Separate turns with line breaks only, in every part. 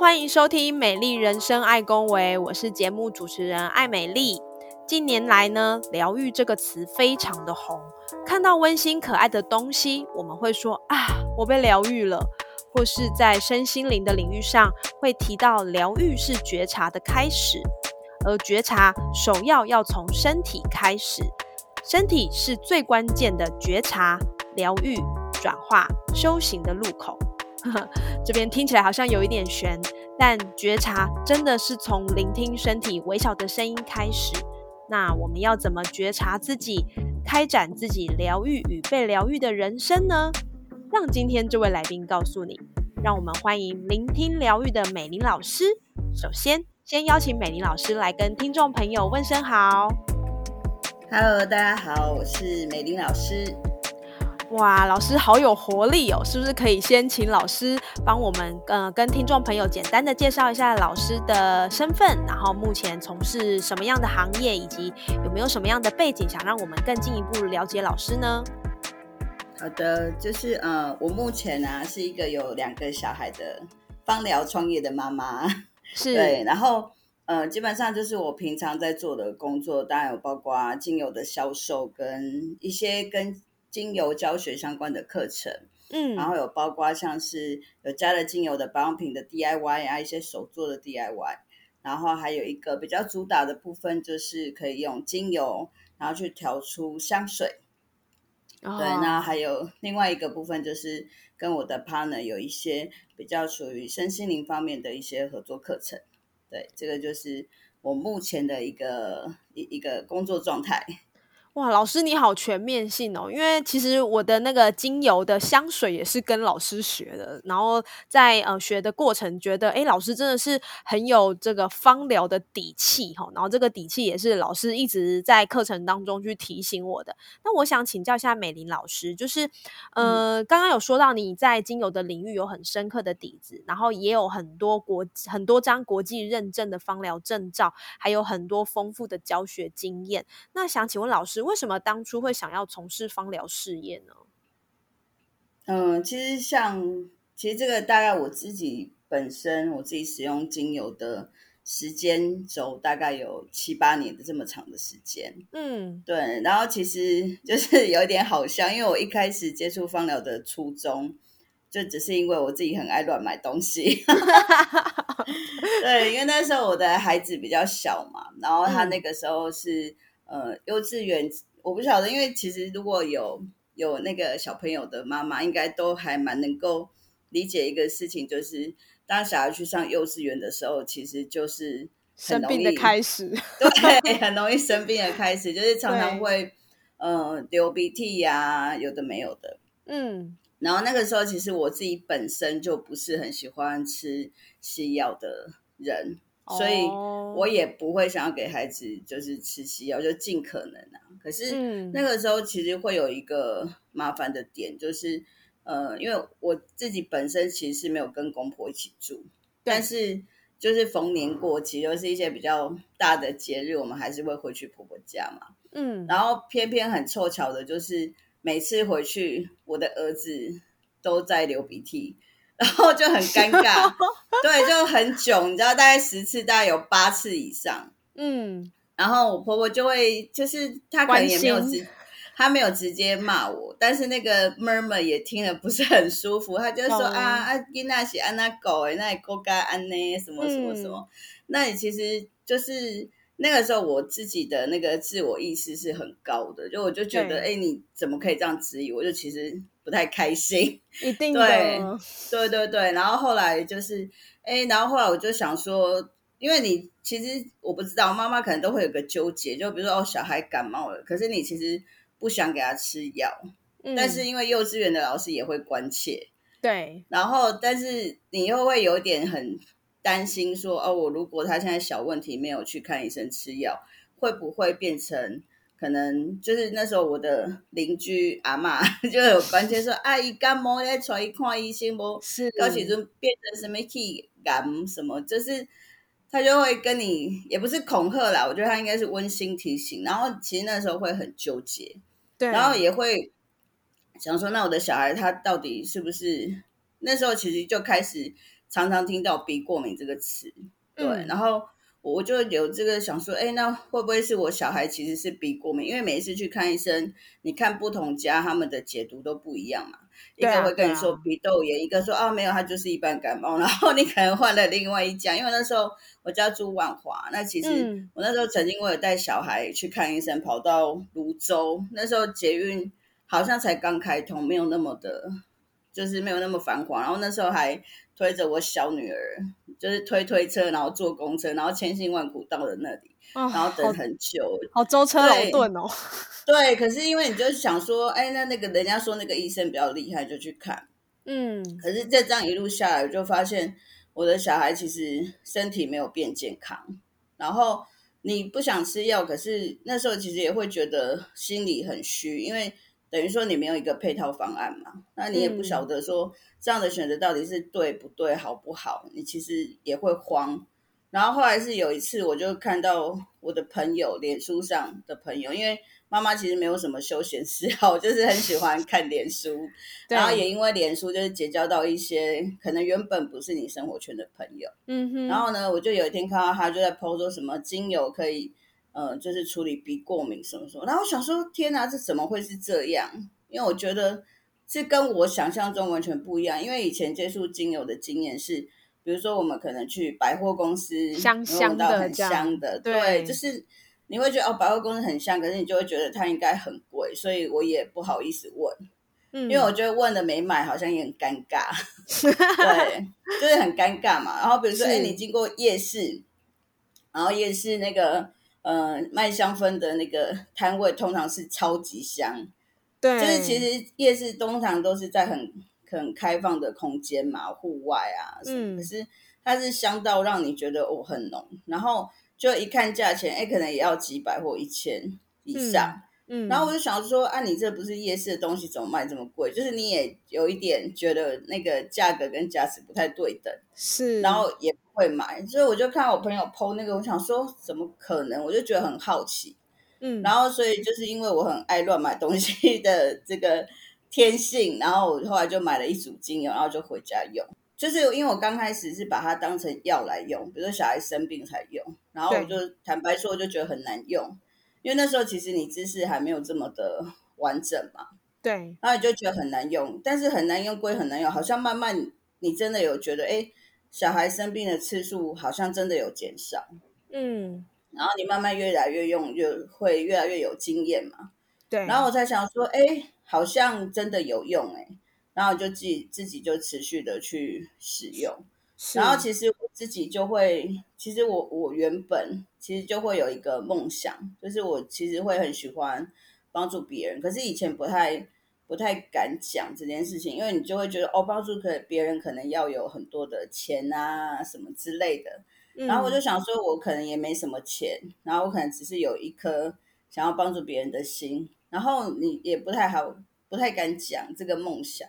欢迎收听《美丽人生爱恭维》，我是节目主持人艾美丽。近年来呢，疗愈这个词非常的红，看到温馨可爱的东西，我们会说啊，我被疗愈了；或是在身心灵的领域上，会提到疗愈是觉察的开始，而觉察首要要从身体开始，身体是最关键的觉察、疗愈、转化、修行的路口。这边听起来好像有一点悬，但觉察真的是从聆听身体微小的声音开始。那我们要怎么觉察自己，开展自己疗愈与被疗愈的人生呢？让今天这位来宾告诉你。让我们欢迎聆听疗愈的美玲老师。首先，先邀请美玲老师来跟听众朋友问声好。
Hello，大家好，我是美玲老师。
哇，老师好有活力哦！是不是可以先请老师帮我们，呃，跟听众朋友简单的介绍一下老师的身份，然后目前从事什么样的行业，以及有没有什么样的背景，想让我们更进一步了解老师呢？
好的，就是呃，我目前呢是一个有两个小孩的芳疗创业的妈妈，
是
对，然后呃，基本上就是我平常在做的工作，当然有包括精油的销售跟一些跟。精油教学相关的课程，嗯，然后有包括像是有加了精油的保养品的 DIY 啊，一些手做的 DIY，然后还有一个比较主打的部分就是可以用精油，然后去调出香水。对，那还有另外一个部分就是跟我的 partner 有一些比较属于身心灵方面的一些合作课程。对，这个就是我目前的一个一一个工作状态。
哇，老师你好全面性哦！因为其实我的那个精油的香水也是跟老师学的，然后在呃学的过程，觉得哎，老师真的是很有这个芳疗的底气哈。然后这个底气也是老师一直在课程当中去提醒我的。那我想请教一下美玲老师，就是呃，刚刚有说到你在精油的领域有很深刻的底子，然后也有很多国很多张国际认证的芳疗证照，还有很多丰富的教学经验。那想请问老师。为什么当初会想要从事芳疗事业呢？
嗯，其实像其实这个大概我自己本身我自己使用精油的时间轴大概有七八年的这么长的时间。嗯，对。然后其实就是 有一点好像，因为我一开始接触芳疗的初衷，就只是因为我自己很爱乱买东西。对，因为那时候我的孩子比较小嘛，然后他那个时候是。呃，幼稚园我不晓得，因为其实如果有有那个小朋友的妈妈，应该都还蛮能够理解一个事情，就是当小孩去上幼稚园的时候，其实就是
生病的开始，
对，很容易生病的开始，就是常常会呃流鼻涕呀，有的没有的，嗯，然后那个时候其实我自己本身就不是很喜欢吃西药的人。所以，我也不会想要给孩子就是吃西药，就尽可能啊。可是那个时候其实会有一个麻烦的点，就是呃，因为我自己本身其实是没有跟公婆一起住，但是就是逢年过节，又是一些比较大的节日，我们还是会回去婆婆家嘛。嗯，然后偏偏很凑巧的，就是每次回去，我的儿子都在流鼻涕。然后就很尴尬，对，就很囧，你知道，大概十次，大概有八次以上。嗯，然后我婆婆就会，就是她可能也没有直，她没有直接骂我，但是那个 murmur 也听了不是很舒服，她就说啊啊，伊那是安娜狗哎，那狗干安呢，什么什么什么，那你其实就是。那个时候我自己的那个自我意识是很高的，就我就觉得，哎，你怎么可以这样质疑我？就其实不太开心。
一定
对，对对对。然后后来就是，哎，然后后来我就想说，因为你其实我不知道，妈妈可能都会有个纠结，就比如说哦，小孩感冒了，可是你其实不想给他吃药，但是因为幼稚园的老师也会关切，
对。
然后，但是你又会有点很。担心说，哦，我如果他现在小问题没有去看医生吃药，会不会变成可能就是那时候我的邻居阿妈 就有关切说，阿姨感冒来带伊看医生不？
是，
到时阵变成什么气感什么，就是他就会跟你也不是恐吓啦，我觉得他应该是温馨提醒。然后其实那时候会很纠结，
对，
然后也会想说，那我的小孩他到底是不是？那时候其实就开始常常听到鼻过敏这个词，对，然后我就有这个想说，哎，那会不会是我小孩其实是鼻过敏？因为每一次去看医生，你看不同家他们的解读都不一样嘛，一个会跟你说鼻窦炎，一个说啊没有，他就是一般感冒，然后你可能换了另外一家，因为那时候我家住万华，那其实我那时候曾经我有带小孩去看医生，跑到泸州，那时候捷运好像才刚开通，没有那么的。就是没有那么繁华，然后那时候还推着我小女儿，就是推推车，然后坐公车，然后千辛万苦到了那里，然后等很久，
好舟车劳顿哦。
对，可是因为你就想说，哎，那那个人家说那个医生比较厉害，就去看。嗯，可是这样一路下来，我就发现我的小孩其实身体没有变健康。然后你不想吃药，可是那时候其实也会觉得心里很虚，因为。等于说你没有一个配套方案嘛，那你也不晓得说这样的选择到底是对不对、好不好，你其实也会慌。然后后来是有一次，我就看到我的朋友，脸书上的朋友，因为妈妈其实没有什么休闲嗜好，就是很喜欢看脸书，然后也因为脸书就是结交到一些可能原本不是你生活圈的朋友。嗯哼。然后呢，我就有一天看到他就在 PO 说什么精油可以。呃，就是处理鼻过敏什么什么，然后我想说，天哪，这怎么会是这样？因为我觉得这跟我想象中完全不一样。因为以前接触精油的经验是，比如说我们可能去百货公司，
香香的，
很香的，对，就是你会觉得哦，百货公司很香，可是你就会觉得它应该很贵，所以我也不好意思问，嗯，因为我觉得问了没买，好像也很尴尬，对，就是很尴尬嘛。然后比如说，哎，你经过夜市，然后夜市那个。呃，卖香氛的那个 摊位通常是超级香，
对，
就是其实夜市通常都是在很很开放的空间嘛，户外啊，嗯，可是它是香到让你觉得哦很浓，然后就一看价钱，哎，可能也要几百或一千以上。嗯，然后我就想说，啊，你这不是夜市的东西，怎么卖这么贵？就是你也有一点觉得那个价格跟价值不太对等，
是，
然后也不会买，所以我就看我朋友剖那个，我想说，怎么可能？我就觉得很好奇，嗯，然后所以就是因为我很爱乱买东西的这个天性，然后我后来就买了一组精油，然后就回家用，就是因为我刚开始是把它当成药来用，比如说小孩生病才用，然后我就坦白说，我就觉得很难用。因为那时候其实你知识还没有这么的完整嘛，
对，
然后你就觉得很难用，但是很难用归很难用，好像慢慢你真的有觉得，哎，小孩生病的次数好像真的有减少，嗯，然后你慢慢越来越用，越会越来越有经验嘛，
对，
然后我才想说，哎，好像真的有用，哎，然后就自己自己就持续的去使用。然后其实我自己就会，其实我我原本其实就会有一个梦想，就是我其实会很喜欢帮助别人，可是以前不太不太敢讲这件事情，因为你就会觉得哦，帮助可别人可能要有很多的钱啊什么之类的。然后我就想说，我可能也没什么钱，然后我可能只是有一颗想要帮助别人的心，然后你也不太好，不太敢讲这个梦想。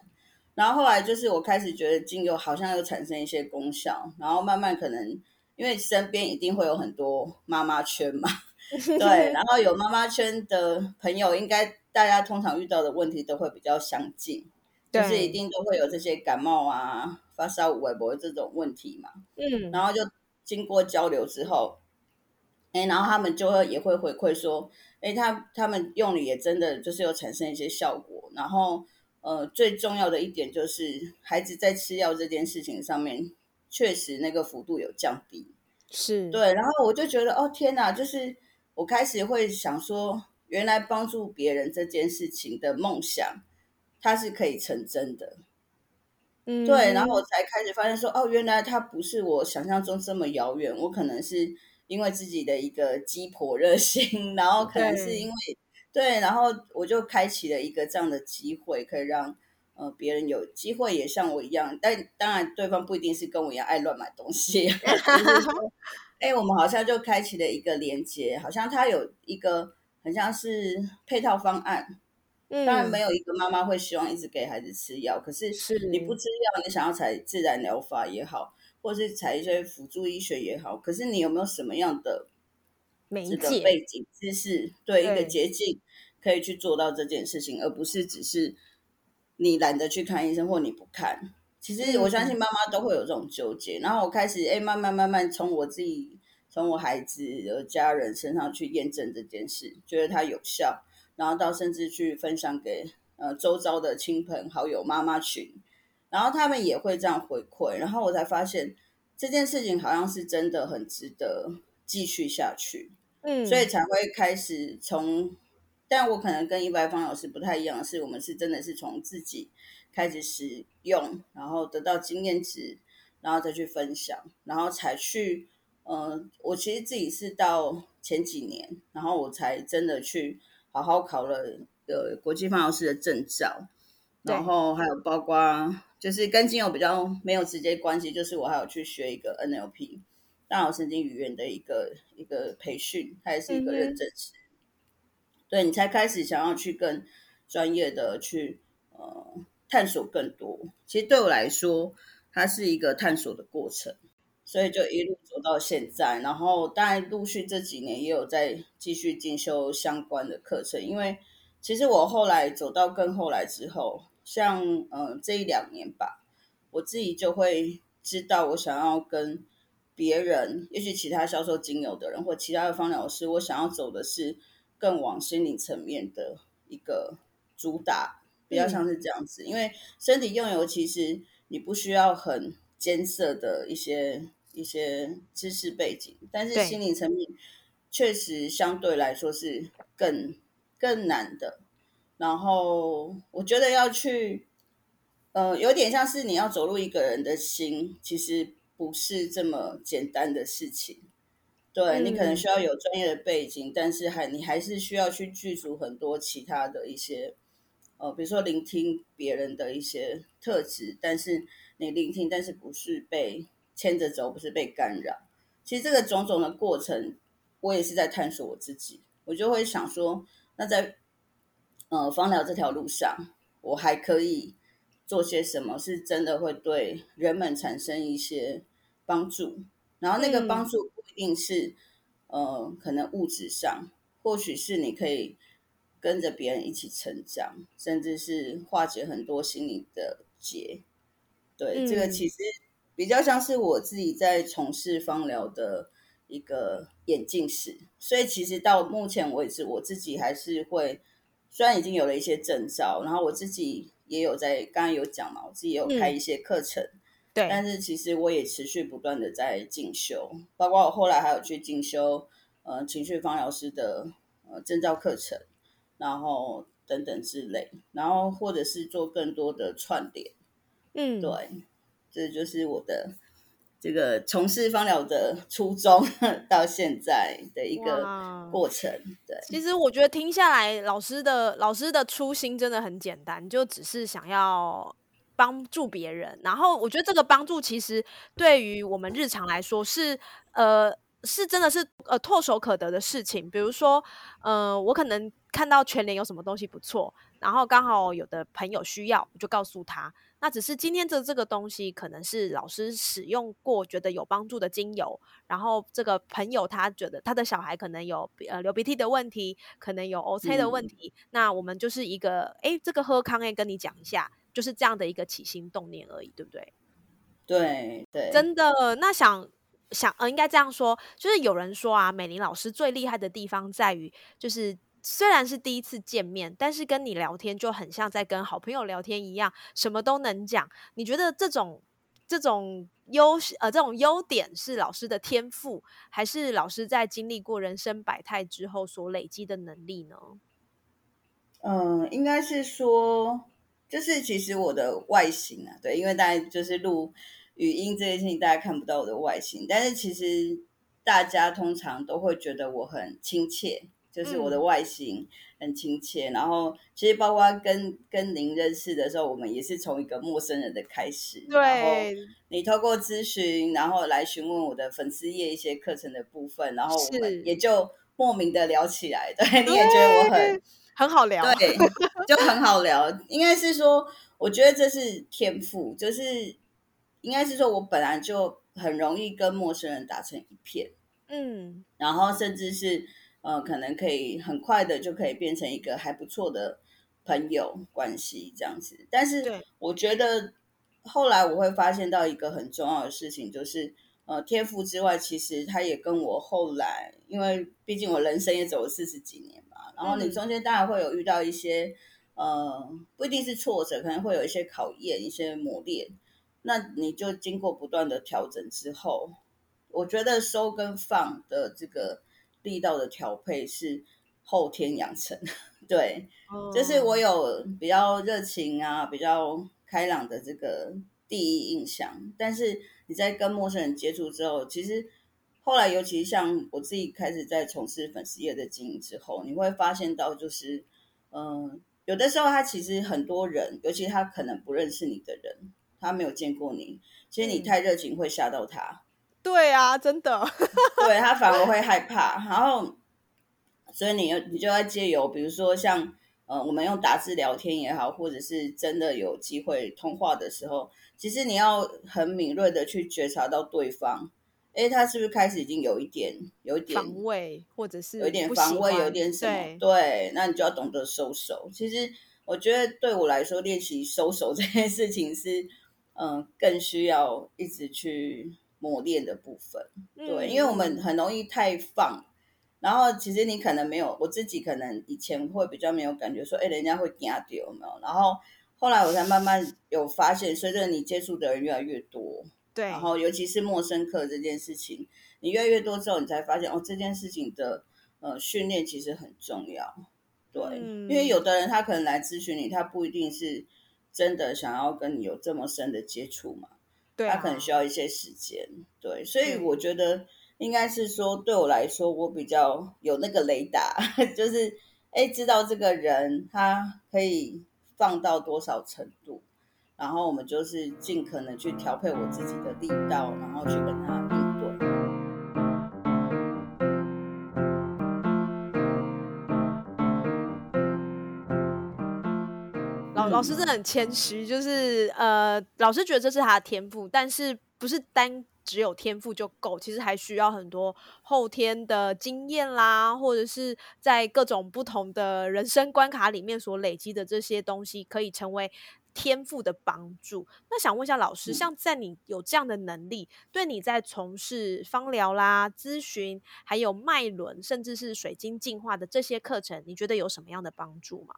然后后来就是我开始觉得精油好像又产生一些功效，然后慢慢可能因为身边一定会有很多妈妈圈嘛，对，然后有妈妈圈的朋友，应该大家通常遇到的问题都会比较相近，就是一定都会有这些感冒啊、发烧、微博这种问题嘛，嗯，然后就经过交流之后，哎，然后他们就会也会回馈说，哎，他他们用了也真的就是有产生一些效果，然后。呃，最重要的一点就是孩子在吃药这件事情上面，确实那个幅度有降低，
是
对。然后我就觉得，哦天哪，就是我开始会想说，原来帮助别人这件事情的梦想，它是可以成真的。嗯，对。然后我才开始发现说，哦，原来它不是我想象中这么遥远。我可能是因为自己的一个鸡婆热心，然后可能是因为。对，然后我就开启了一个这样的机会，可以让呃，别人有机会也像我一样，但当然对方不一定是跟我一样爱乱买东西。哎，我们好像就开启了一个连接，好像他有一个很像是配套方案。当然没有一个妈妈会希望一直给孩子吃药，可是你不吃药，你想要采自然疗法也好，或是采一些辅助医学也好，可是你有没有什么样的
这个
背景知识，对一个捷径可以去做到这件事情，而不是只是你懒得去看医生或你不看。其实我相信妈妈都会有这种纠结。然后我开始哎，慢慢慢慢从我自己、从我孩子的家人身上去验证这件事，觉得它有效。然后到甚至去分享给呃周遭的亲朋好友、妈妈群，然后他们也会这样回馈，然后我才发现这件事情好像是真的很值得继续下去，嗯，所以才会开始从，但我可能跟一般方老师不太一样，是我们是真的是从自己开始使用，然后得到经验值，然后再去分享，然后才去，呃，我其实自己是到前几年，然后我才真的去。好好考了呃国际方老师的证照，然后还有包括就是跟精油比较没有直接关系，就是我还有去学一个 NLP 大脑神经语言的一个一个培训，它也是一个认证师。对你才开始想要去更专业的去呃探索更多，其实对我来说，它是一个探索的过程。所以就一路走到现在，然后当然陆续这几年也有在继续进修相关的课程。因为其实我后来走到更后来之后，像嗯这一两年吧，我自己就会知道我想要跟别人，也许其他销售精油的人或其他的方疗师，我想要走的是更往心理层面的一个主打，比较像是这样子。因为身体用油其实你不需要很艰涩的一些。一些知识背景，但是心理层面确实相对来说是更更难的。然后我觉得要去，呃，有点像是你要走入一个人的心，其实不是这么简单的事情。对你可能需要有专业的背景，但是还你还是需要去具足很多其他的一些，呃，比如说聆听别人的一些特质，但是你聆听，但是不是被。牵着走不是被干扰，其实这个种种的过程，我也是在探索我自己。我就会想说，那在呃芳疗这条路上，我还可以做些什么，是真的会对人们产生一些帮助。然后那个帮助不一定是呃可能物质上，或许是你可以跟着别人一起成长，甚至是化解很多心理的结。对，这个其实。比较像是我自己在从事芳疗的一个眼镜史，所以其实到目前为止，我自己还是会，虽然已经有了一些证照，然后我自己也有在刚刚有讲嘛，我自己也有开一些课程，
对，
但是其实我也持续不断的在进修，包括我后来还有去进修呃情绪方疗师的呃证照课程，然后等等之类，然后或者是做更多的串联，嗯，对。这就是我的这个从事芳疗的初衷，到现在的一个过程。对，
其实我觉得听下来，老师的老师的初心真的很简单，就只是想要帮助别人。然后我觉得这个帮助其实对于我们日常来说是呃是真的是呃唾手可得的事情。比如说呃我可能看到全联有什么东西不错，然后刚好有的朋友需要，我就告诉他。那只是今天的这个东西，可能是老师使用过觉得有帮助的精油，然后这个朋友他觉得他的小孩可能有呃流鼻涕的问题，可能有 O C 的问题，那我们就是一个哎，这个喝康哎跟你讲一下，就是这样的一个起心动念而已，对不对？
对对，
真的。那想想呃，应该这样说，就是有人说啊，美玲老师最厉害的地方在于就是。虽然是第一次见面，但是跟你聊天就很像在跟好朋友聊天一样，什么都能讲。你觉得这种这种优呃这种优点是老师的天赋，还是老师在经历过人生百态之后所累积的能力呢？
嗯，应该是说，就是其实我的外形啊，对，因为大家就是录语音这件事情，大家看不到我的外形，但是其实大家通常都会觉得我很亲切。就是我的外形很亲切，然后其实包括跟跟您认识的时候，我们也是从一个陌生人的开始。
对，
你透过咨询，然后来询问我的粉丝页一些课程的部分，然后我们也就莫名的聊起来。对，你也觉得我很
很好聊，
对，就很好聊。应该是说，我觉得这是天赋，就是应该是说我本来就很容易跟陌生人打成一片。嗯，然后甚至是。呃，可能可以很快的就可以变成一个还不错的朋友关系这样子，但是我觉得后来我会发现到一个很重要的事情，就是呃天赋之外，其实他也跟我后来，因为毕竟我人生也走了四十几年嘛，然后你中间当然会有遇到一些呃不一定是挫折，可能会有一些考验、一些磨练，那你就经过不断的调整之后，我觉得收跟放的这个。力道的调配是后天养成，对，就是我有比较热情啊，比较开朗的这个第一印象。但是你在跟陌生人接触之后，其实后来，尤其像我自己开始在从事粉丝业的经营之后，你会发现到，就是嗯，有的时候他其实很多人，尤其他可能不认识你的人，他没有见过你，其实你太热情会吓到他。
对啊，真的，
对他反而会害怕，然后，所以你你就要借由，比如说像呃，我们用打字聊天也好，或者是真的有机会通话的时候，其实你要很敏锐的去觉察到对方，哎，他是不是开始已经有一点有一点
防卫，或者是
有一点防卫，有点什么？对，那你就要懂得收手。其实我觉得对我来说，练习收手 这件事情是，嗯，更需要一直去。磨练的部分，对，因为我们很容易太放，然后其实你可能没有，我自己可能以前会比较没有感觉说，哎，人家会惊掉没有？然后后来我才慢慢有发现，随着你接触的人越来越多，
对，
然后尤其是陌生客这件事情，你越来越多之后，你才发现哦，这件事情的呃训练其实很重要，对，因为有的人他可能来咨询你，他不一定是真的想要跟你有这么深的接触嘛。他可能需要一些时间，对，所以我觉得应该是说，对我来说，我比较有那个雷达，就是哎，知道这个人他可以放到多少程度，然后我们就是尽可能去调配我自己的力道，然后去跟他。
老师真的很谦虚，就是呃，老师觉得这是他的天赋，但是不是单只有天赋就够，其实还需要很多后天的经验啦，或者是在各种不同的人生关卡里面所累积的这些东西，可以成为天赋的帮助。那想问一下老师，像在你有这样的能力，对你在从事芳疗啦、咨询，还有脉轮，甚至是水晶净化的这些课程，你觉得有什么样的帮助吗？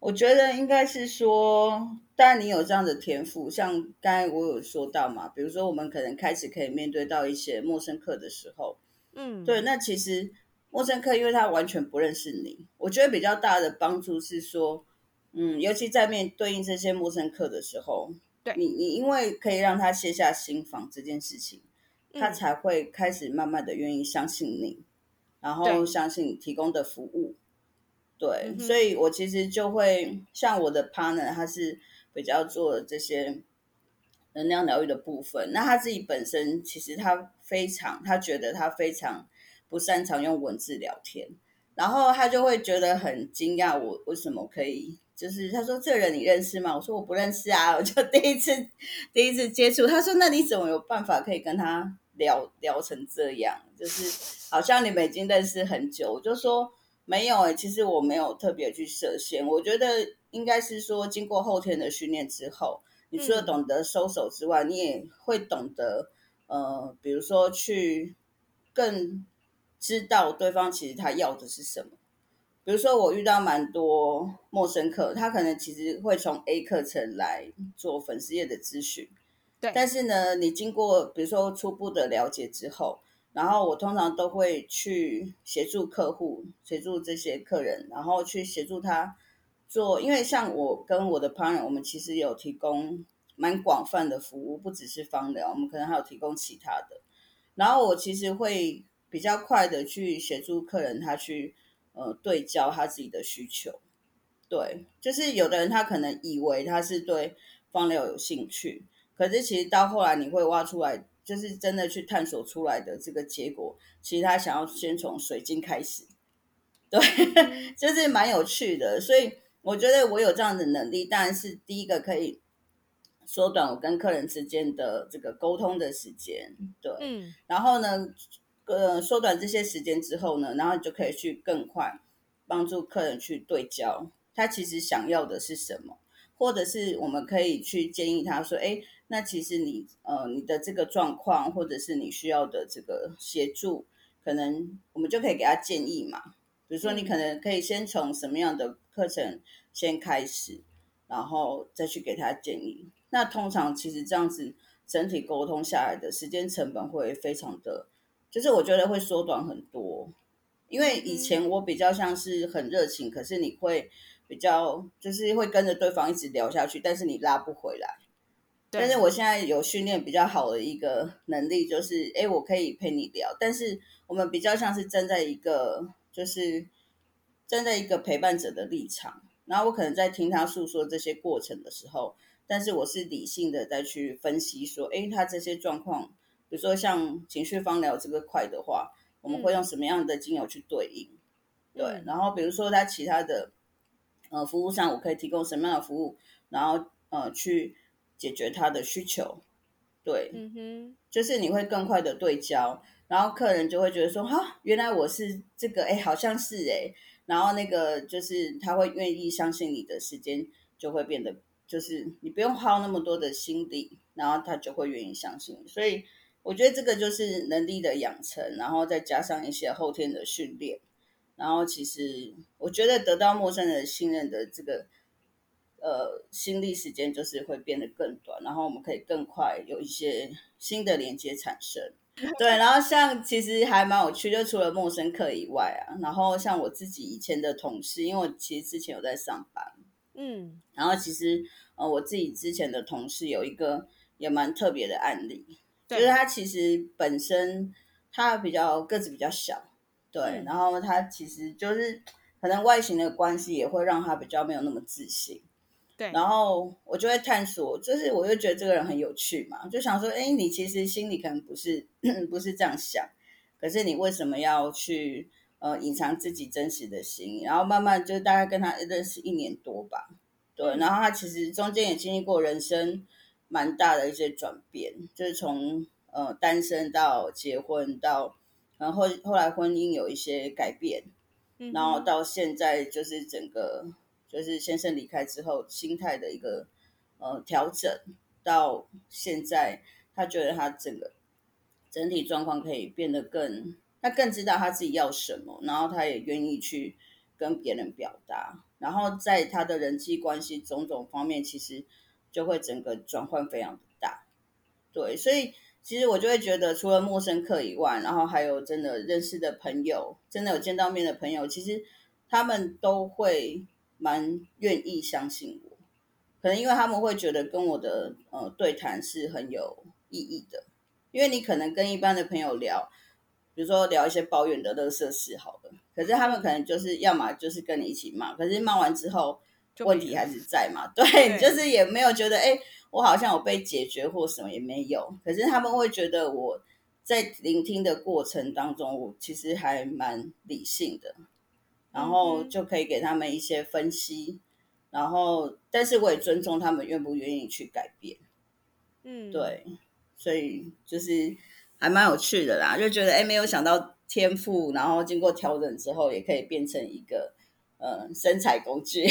我觉得应该是说，当然你有这样的天赋，像刚才我有说到嘛，比如说我们可能开始可以面对到一些陌生客的时候，嗯，对，那其实陌生客因为他完全不认识你，我觉得比较大的帮助是说，嗯，尤其在面对应这些陌生客的时候，
对
你，你因为可以让他卸下心防这件事情，他才会开始慢慢的愿意相信你，然后相信你提供的服务。对，所以我其实就会像我的 partner，他是比较做这些能量疗愈的部分。那他自己本身其实他非常，他觉得他非常不擅长用文字聊天，然后他就会觉得很惊讶，我为什么可以？就是他说这人你认识吗？我说我不认识啊，我就第一次第一次接触。他说那你怎么有办法可以跟他聊聊成这样？就是好像你们已经认识很久。我就说。没有诶，其实我没有特别去设限。我觉得应该是说，经过后天的训练之后，你除了懂得收手之外，你也会懂得呃，比如说去更知道对方其实他要的是什么。比如说，我遇到蛮多陌生客，他可能其实会从 A 课程来做粉丝页的咨询，
对。
但是呢，你经过比如说初步的了解之后。然后我通常都会去协助客户，协助这些客人，然后去协助他做。因为像我跟我的 partner，我们其实有提供蛮广泛的服务，不只是芳疗，我们可能还有提供其他的。然后我其实会比较快的去协助客人他去呃对焦他自己的需求。对，就是有的人他可能以为他是对放疗有兴趣，可是其实到后来你会挖出来，就是真的去探索出来的这个结果，其实他想要先从水晶开始。对，就是蛮有趣的，所以我觉得我有这样的能力，当然是第一个可以缩短我跟客人之间的这个沟通的时间。对，嗯，然后呢，呃，缩短这些时间之后呢，然后你就可以去更快帮助客人去对焦。他其实想要的是什么，或者是我们可以去建议他说：“哎，那其实你呃你的这个状况，或者是你需要的这个协助，可能我们就可以给他建议嘛。比如说，你可能可以先从什么样的课程先开始，然后再去给他建议。那通常其实这样子整体沟通下来的时间成本会非常的，就是我觉得会缩短很多。因为以前我比较像是很热情，可是你会。比较就是会跟着对方一直聊下去，但是你拉不回来。但是我现在有训练比较好的一个能力，就是哎，我可以陪你聊，但是我们比较像是站在一个就是站在一个陪伴者的立场，然后我可能在听他诉说这些过程的时候，但是我是理性的再去分析说，哎，他这些状况，比如说像情绪方疗这个块的话，我们会用什么样的精油去对应？对，然后比如说他其他的。呃，服务上我可以提供什么样的服务，然后呃去解决他的需求，对，嗯哼，就是你会更快的对焦，然后客人就会觉得说，哈，原来我是这个，哎，好像是哎，然后那个就是他会愿意相信你的时间就会变得，就是你不用耗那么多的心力，然后他就会愿意相信，所以我觉得这个就是能力的养成，然后再加上一些后天的训练。然后其实我觉得得到陌生人信任的这个呃心力时间就是会变得更短，然后我们可以更快有一些新的连接产生。对，然后像其实还蛮有趣，就除了陌生客以外啊，然后像我自己以前的同事，因为我其实之前有在上班，嗯，然后其实呃我自己之前的同事有一个也蛮特别的案例，就是他其实本身他比较个子比较小。对，然后他其实就是可能外形的关系，也会让他比较没有那么自信。
对，
然后我就会探索，就是我就觉得这个人很有趣嘛，就想说，哎，你其实心里可能不是 不是这样想，可是你为什么要去呃隐藏自己真实的心？然后慢慢就大概跟他认识一年多吧，对，然后他其实中间也经历过人生蛮大的一些转变，就是从呃单身到结婚到。然后后来婚姻有一些改变，然后到现在就是整个就是先生离开之后心态的一个呃调整，到现在他觉得他整个整体状况可以变得更，他更知道他自己要什么，然后他也愿意去跟别人表达，然后在他的人际关系种种方面，其实就会整个转换非常的大，对，所以。其实我就会觉得，除了陌生客以外，然后还有真的认识的朋友，真的有见到面的朋友，其实他们都会蛮愿意相信我。可能因为他们会觉得跟我的呃对谈是很有意义的。因为你可能跟一般的朋友聊，比如说聊一些抱怨的乐色事，好了，可是他们可能就是要么就是跟你一起骂，可是骂完之后问题还是在嘛？对，就是也没有觉得哎。我好像有被解决或什么也没有，可是他们会觉得我在聆听的过程当中，我其实还蛮理性的，然后就可以给他们一些分析，然后但是我也尊重他们愿不愿意去改变，嗯，对，所以就是还蛮有趣的啦，就觉得哎，没有想到天赋，然后经过调整之后，也可以变成一个呃生财工具，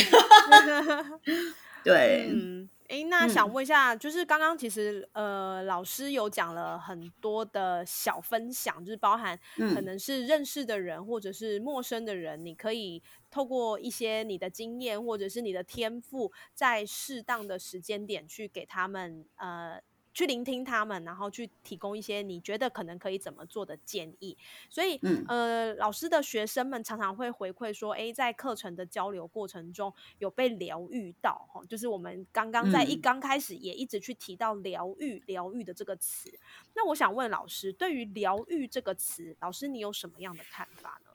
对。
嗯哎，那想问一下，就是刚刚其实呃，老师有讲了很多的小分享，就是包含可能是认识的人或者是陌生的人，你可以透过一些你的经验或者是你的天赋，在适当的时间点去给他们呃去聆听他们，然后去提供一些你觉得可能可以怎么做的建议。所以，呃，老师的学生们常常会回馈说，哎，在课程的交流过程中有被疗愈到，哈，就是我们刚刚在一刚开始也一直去提到疗愈、疗愈的这个词。那我想问老师，对于疗愈这个词，老师你有什么样的看法呢？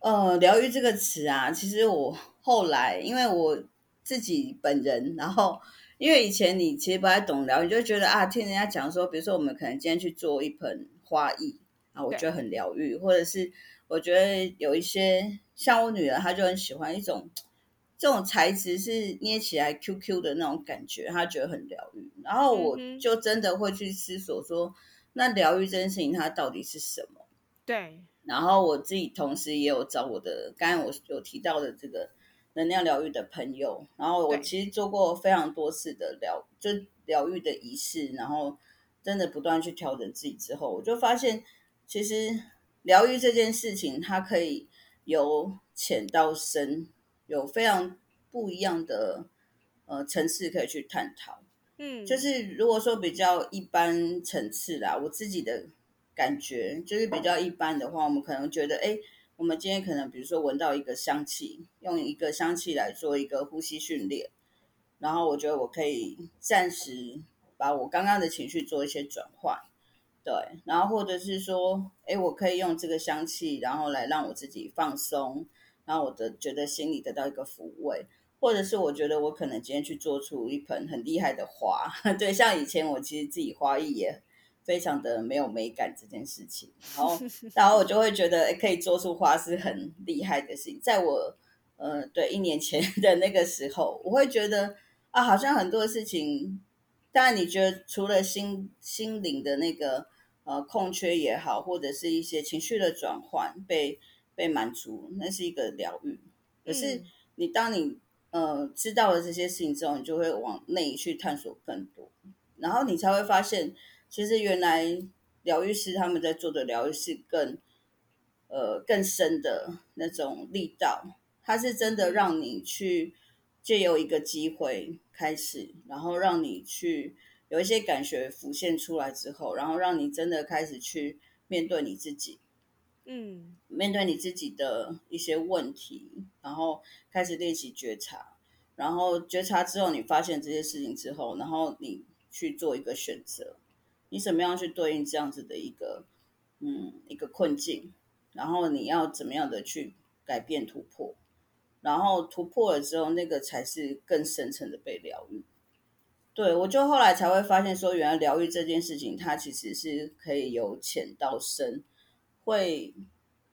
呃，疗愈这个词啊，其实我后来因为我自己本人，然后。因为以前你其实不太懂疗愈，就觉得啊，听人家讲说，比如说我们可能今天去做一盆花艺啊，我觉得很疗愈，或者是我觉得有一些像我女儿，她就很喜欢一种这种材质是捏起来 Q Q 的那种感觉，她觉得很疗愈。然后我就真的会去思索说，那疗愈这件事情它到底是什么？
对。
然后我自己同时也有找我的，刚才我有提到的这个。能量疗愈的朋友，然后我其实做过非常多次的疗，就疗愈的仪式，然后真的不断去调整自己之后，我就发现，其实疗愈这件事情，它可以由浅到深，有非常不一样的呃层次可以去探讨。嗯，就是如果说比较一般层次啦，我自己的感觉就是比较一般的话，我们可能觉得，哎。我们今天可能，比如说闻到一个香气，用一个香气来做一个呼吸训练，然后我觉得我可以暂时把我刚刚的情绪做一些转换，对，然后或者是说，哎，我可以用这个香气，然后来让我自己放松，然后我的觉得心里得到一个抚慰，或者是我觉得我可能今天去做出一盆很厉害的花，对，像以前我其实自己花艺也。非常的没有美感这件事情，然后 然后我就会觉得可以做出花是很厉害的事情。在我呃对一年前 的那个时候，我会觉得啊，好像很多事情，当然你觉得除了心心灵的那个呃空缺也好，或者是一些情绪的转换被被满足，那是一个疗愈。可是你当你呃知道了这些事情之后，你就会往内去探索更多，然后你才会发现。其实原来疗愈师他们在做的疗愈是更，呃更深的那种力道，它是真的让你去借由一个机会开始，然后让你去有一些感觉浮现出来之后，然后让你真的开始去面对你自己，嗯，面对你自己的一些问题，然后开始练习觉察，然后觉察之后，你发现这些事情之后，然后你去做一个选择。你怎么样去对应这样子的一个，嗯，一个困境？然后你要怎么样的去改变突破？然后突破了之后，那个才是更深层的被疗愈。对我就后来才会发现说，原来疗愈这件事情，它其实是可以由浅到深，会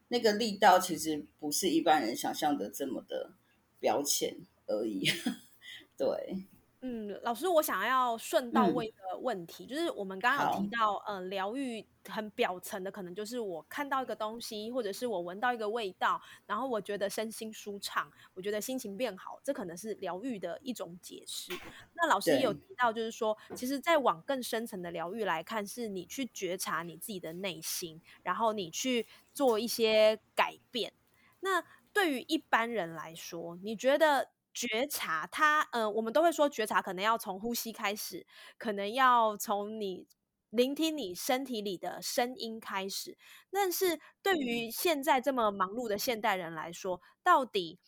那个力道其实不是一般人想象的这么的表浅而已。对。
嗯，老师，我想要顺道问一个问题，就是我们刚刚有提到，呃，疗愈很表层的，可能就是我看到一个东西，或者是我闻到一个味道，然后我觉得身心舒畅，我觉得心情变好，这可能是疗愈的一种解释。那老师也有提到，就是说，其实再往更深层的疗愈来看，是你去觉察你自己的内心，然后你去做一些改变。那对于一般人来说，你觉得？觉察，它，呃，我们都会说觉察可能要从呼吸开始，可能要从你聆听你身体里的声音开始。但是对于现在这么忙碌的现代人来说，到底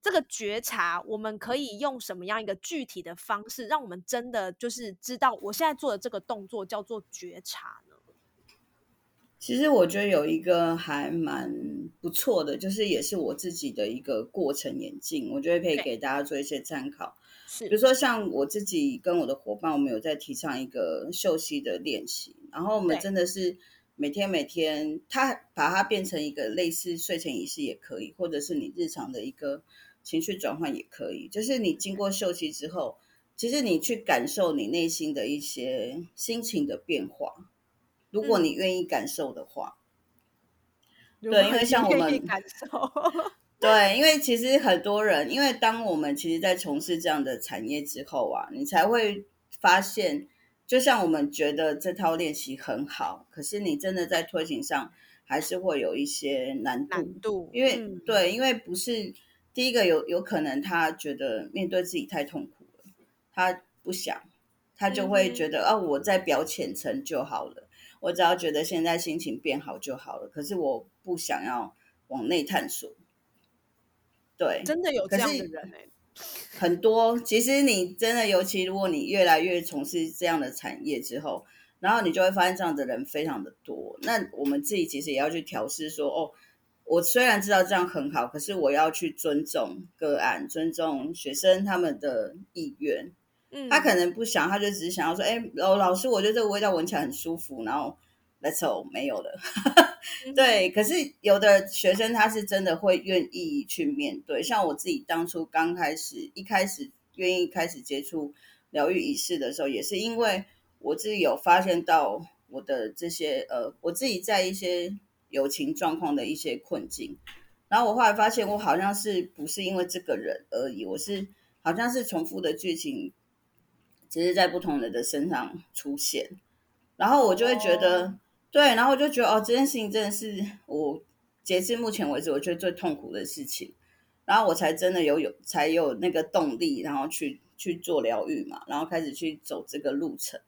这个觉察，我们可以用什么样一个具体的方式，让我们真的就是知道我现在做的这个动作叫做觉察呢？
其实我觉得有一个还蛮不错的，就是也是我自己的一个过程演进，我觉得可以给大家做一些参考。
是，
比如说像我自己跟我的伙伴，我们有在提倡一个休息的练习，然后我们真的是每天每天，它把它变成一个类似睡前仪式也可以，或者是你日常的一个情绪转换也可以。就是你经过休息之后，其实你去感受你内心的一些心情的变化。如果你愿意感受的话，对，因为像我们
感受，
对，因为其实很多人，因为当我们其实，在从事这样的产业之后啊，你才会发现，就像我们觉得这套练习很好，可是你真的在推行上还是会有一些难度，
难度，
因为对，因为不是第一个有有可能他觉得面对自己太痛苦了，他不想。他就会觉得啊，我在表浅层就好了，我只要觉得现在心情变好就好了。可是我不想要往内探索。对，
真的有这样的人哎，
很多。其实你真的，尤其如果你越来越从事这样的产业之后，然后你就会发现这样的人非常的多。那我们自己其实也要去调试，说哦，我虽然知道这样很好，可是我要去尊重个案，尊重学生他们的意愿。他可能不想，他就只是想要说，哎，老老师，我觉得这个味道闻起来很舒服，然后 let's go 没有了。对，可是有的学生他是真的会愿意去面对，像我自己当初刚开始一开始愿意开始接触疗愈仪式的时候，也是因为我自己有发现到我的这些呃，我自己在一些友情状况的一些困境，然后我后来发现我好像是不是因为这个人而已，我是好像是重复的剧情。只是在不同人的身上出现，然后我就会觉得，对，然后我就觉得，哦，这件事情真的是我截至目前为止我觉得最痛苦的事情，然后我才真的有有才有那个动力，然后去去做疗愈嘛，然后开始去走这个路程，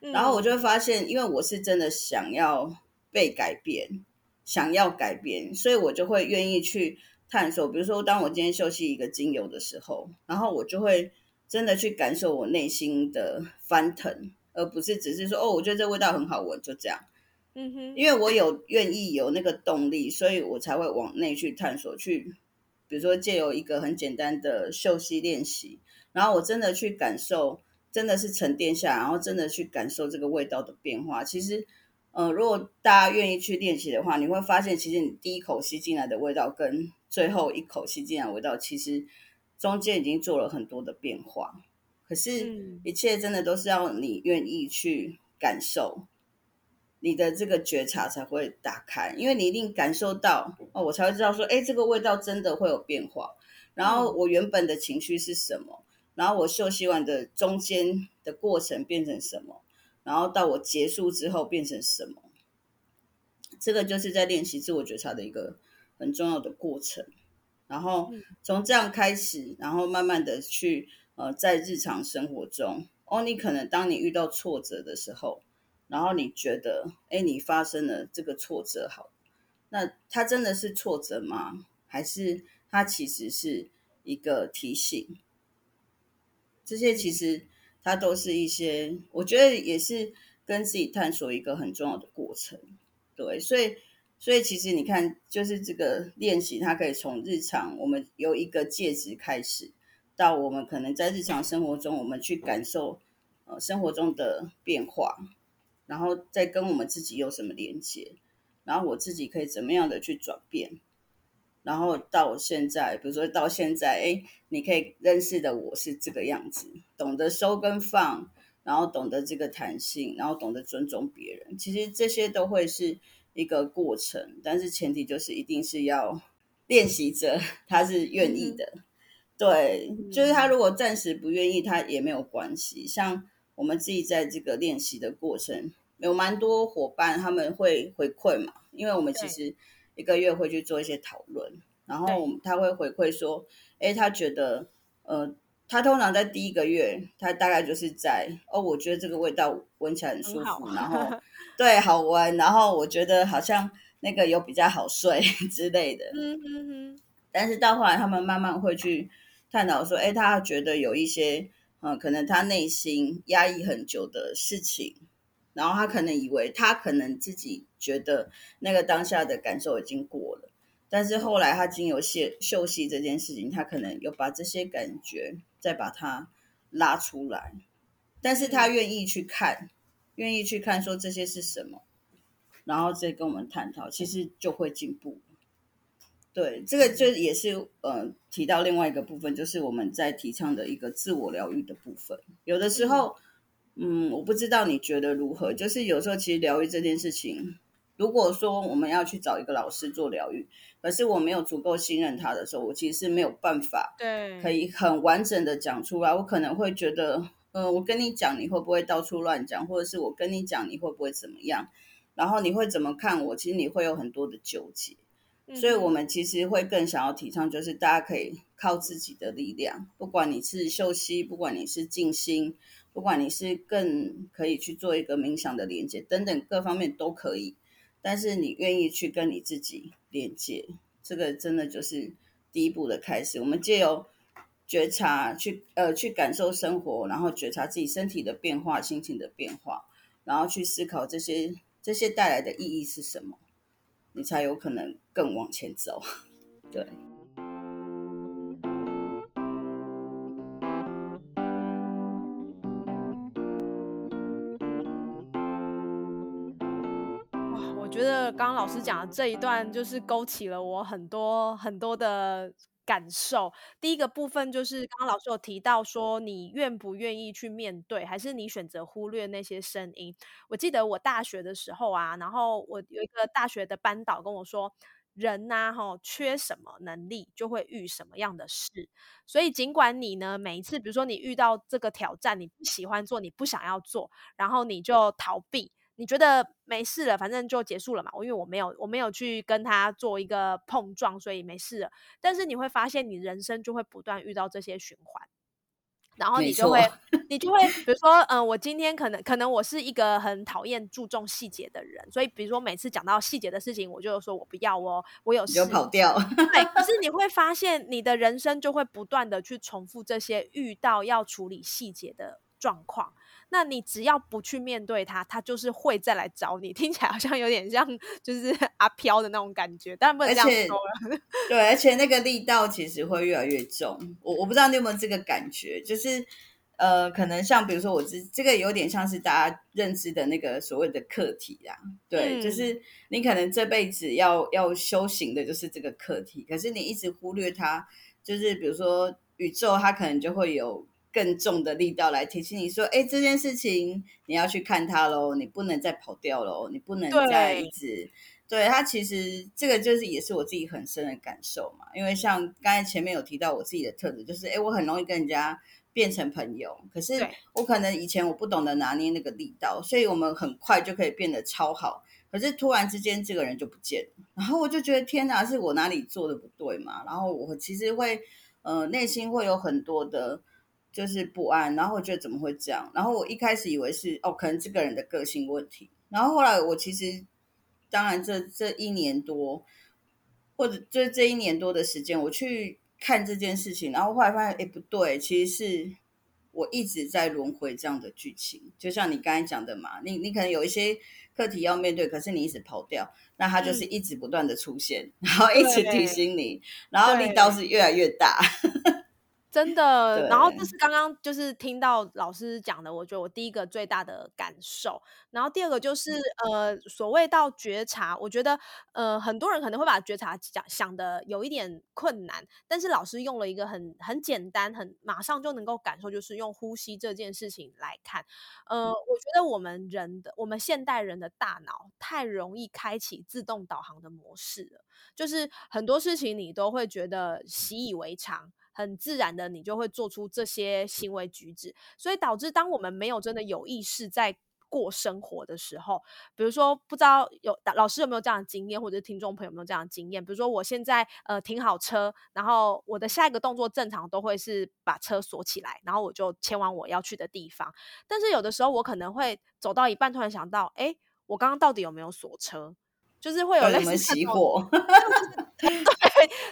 然后我就会发现，因为我是真的想要被改变，想要改变，所以我就会愿意去探索。比如说，当我今天休息一个精油的时候，然后我就会。真的去感受我内心的翻腾，而不是只是说哦，我觉得这味道很好闻，就这样。嗯哼，因为我有愿意有那个动力，所以我才会往内去探索，去比如说借由一个很简单的嗅息练习，然后我真的去感受，真的是沉淀下，然后真的去感受这个味道的变化。其实，呃，如果大家愿意去练习的话，你会发现，其实你第一口吸进来的味道跟最后一口吸进来味道，其实。中间已经做了很多的变化，可是，一切真的都是要你愿意去感受，你的这个觉察才会打开，因为你一定感受到哦，我才会知道说，哎，这个味道真的会有变化。然后我原本的情绪是什么？然后我休息完的中间的过程变成什么？然后到我结束之后变成什么？这个就是在练习自我觉察的一个很重要的过程。然后从这样开始，然后慢慢的去呃，在日常生活中，哦，你可能当你遇到挫折的时候，然后你觉得，哎，你发生了这个挫折，好，那它真的是挫折吗？还是它其实是一个提醒？这些其实它都是一些，我觉得也是跟自己探索一个很重要的过程，对，所以。所以其实你看，就是这个练习，它可以从日常我们由一个介质开始，到我们可能在日常生活中，我们去感受呃生活中的变化，然后再跟我们自己有什么连接，然后我自己可以怎么样的去转变，然后到现在，比如说到现在，哎，你可以认识的我是这个样子，懂得收跟放，然后懂得这个弹性，然后懂得尊重别人，其实这些都会是。一个过程，但是前提就是一定是要练习者他是愿意的，对，就是他如果暂时不愿意，他也没有关系。像我们自己在这个练习的过程，有蛮多伙伴他们会回馈嘛，因为我们其实一个月会去做一些讨论，然后他会回馈说，哎，他觉得呃。他通常在第一个月，他大概就是在哦，我觉得这个味道闻起来很舒服，然后 对好闻，然后我觉得好像那个有比较好睡 之类的。嗯嗯嗯。但是到后来，他们慢慢会去探讨说，哎，他觉得有一些嗯，可能他内心压抑很久的事情，然后他可能以为他可能自己觉得那个当下的感受已经过了。但是后来他经由嗅嗅息这件事情，他可能有把这些感觉再把它拉出来，但是他愿意去看，愿意去看说这些是什么，然后再跟我们探讨，其实就会进步。对，这个就也是呃提到另外一个部分，就是我们在提倡的一个自我疗愈的部分。有的时候，嗯，我不知道你觉得如何，就是有时候其实疗愈这件事情。如果说我们要去找一个老师做疗愈，可是我没有足够信任他的时候，我其实是没有办法，
对，
可以很完整的讲出来。我可能会觉得，呃，我跟你讲，你会不会到处乱讲，或者是我跟你讲，你会不会怎么样？然后你会怎么看我？其实你会有很多的纠结。所以，我们其实会更想要提倡，就是大家可以靠自己的力量，不管你是休息，不管你是静心，不管你是更可以去做一个冥想的连接等等各方面都可以，但是你愿意去跟你自己连接，这个真的就是第一步的开始。我们借由觉察去呃去感受生活，然后觉察自己身体的变化、心情的变化，然后去思考这些这些带来的意义是什么，你才有可能更往前走。对。
觉得刚刚老师讲的这一段，就是勾起了我很多很多的感受。第一个部分就是刚刚老师有提到说，你愿不愿意去面对，还是你选择忽略那些声音？我记得我大学的时候啊，然后我有一个大学的班导跟我说，人呐，哈，缺什么能力就会遇什么样的事。所以尽管你呢，每一次，比如说你遇到这个挑战，你不喜欢做，你不想要做，然后你就逃避。你觉得没事了，反正就结束了嘛。我因为我没有我没有去跟他做一个碰撞，所以没事了。但是你会发现，你人生就会不断遇到这些循环，然后你就会你就会，比如说，嗯，我今天可能可能我是一个很讨厌注重细节的人，所以比如说每次讲到细节的事情，我就说我不要哦，我有
有跑掉。
对，可是你会 发现，你的人生就会不断的去重复这些遇到要处理细节的状况。那你只要不去面对他，他就是会再来找你。听起来好像有点像就是 阿飘的那种感觉，当然不能这样说了。
对，而且那个力道其实会越来越重。我我不知道你有没有这个感觉，就是呃，可能像比如说我这这个有点像是大家认知的那个所谓的课题啊。对，就是你可能这辈子要要修行的就是这个课题，可是你一直忽略它，就是比如说宇宙它可能就会有。更重的力道来提醒你说：“哎，这件事情你要去看它喽，你不能再跑掉喽，你不能再一直……对它其实这个就是也是我自己很深的感受嘛。因为像刚才前面有提到我自己的特质，就是哎，我很容易跟人家变成朋友，可是我可能以前我不懂得拿捏那个力道，所以我们很快就可以变得超好。可是突然之间这个人就不见了，然后我就觉得天哪，是我哪里做的不对嘛？然后我其实会呃内心会有很多的。就是不安，然后我觉得怎么会这样？然后我一开始以为是哦，可能这个人的个性问题。然后后来我其实，当然这这一年多，或者这这一年多的时间，我去看这件事情，然后后来发现，哎，不对，其实是我一直在轮回这样的剧情。就像你刚才讲的嘛，你你可能有一些课题要面对，可是你一直跑掉，那他就是一直不断的出现，然后一直提醒你，然后力道是越来越大。
真的，然后这是刚刚就是听到老师讲的，我觉得我第一个最大的感受。然后第二个就是呃，所谓到觉察，我觉得呃，很多人可能会把觉察讲想的有一点困难，但是老师用了一个很很简单、很马上就能够感受，就是用呼吸这件事情来看。呃，我觉得我们人的我们现代人的大脑太容易开启自动导航的模式了，就是很多事情你都会觉得习以为常。很自然的，你就会做出这些行为举止，所以导致当我们没有真的有意识在过生活的时候，比如说不知道有老师有没有这样的经验，或者是听众朋友有没有这样的经验，比如说我现在呃停好车，然后我的下一个动作正常都会是把车锁起来，然后我就前往我要去的地方，但是有的时候我可能会走到一半，突然想到，哎，我刚刚到底有没有锁车？就是会有类似
熄火，
对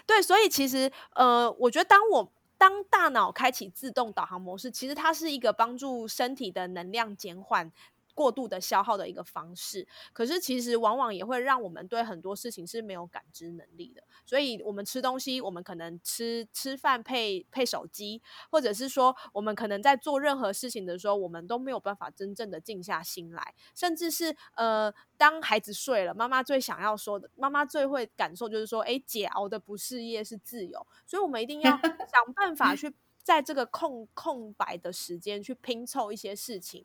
对，所以其实呃，我觉得当我当大脑开启自动导航模式，其实它是一个帮助身体的能量减缓。过度的消耗的一个方式，可是其实往往也会让我们对很多事情是没有感知能力的。所以，我们吃东西，我们可能吃吃饭配配手机，或者是说，我们可能在做任何事情的时候，我们都没有办法真正的静下心来。甚至是呃，当孩子睡了，妈妈最想要说的，妈妈最会感受就是说，哎，姐熬的不是夜是自由。所以我们一定要 想办法去在这个空空白的时间去拼凑一些事情。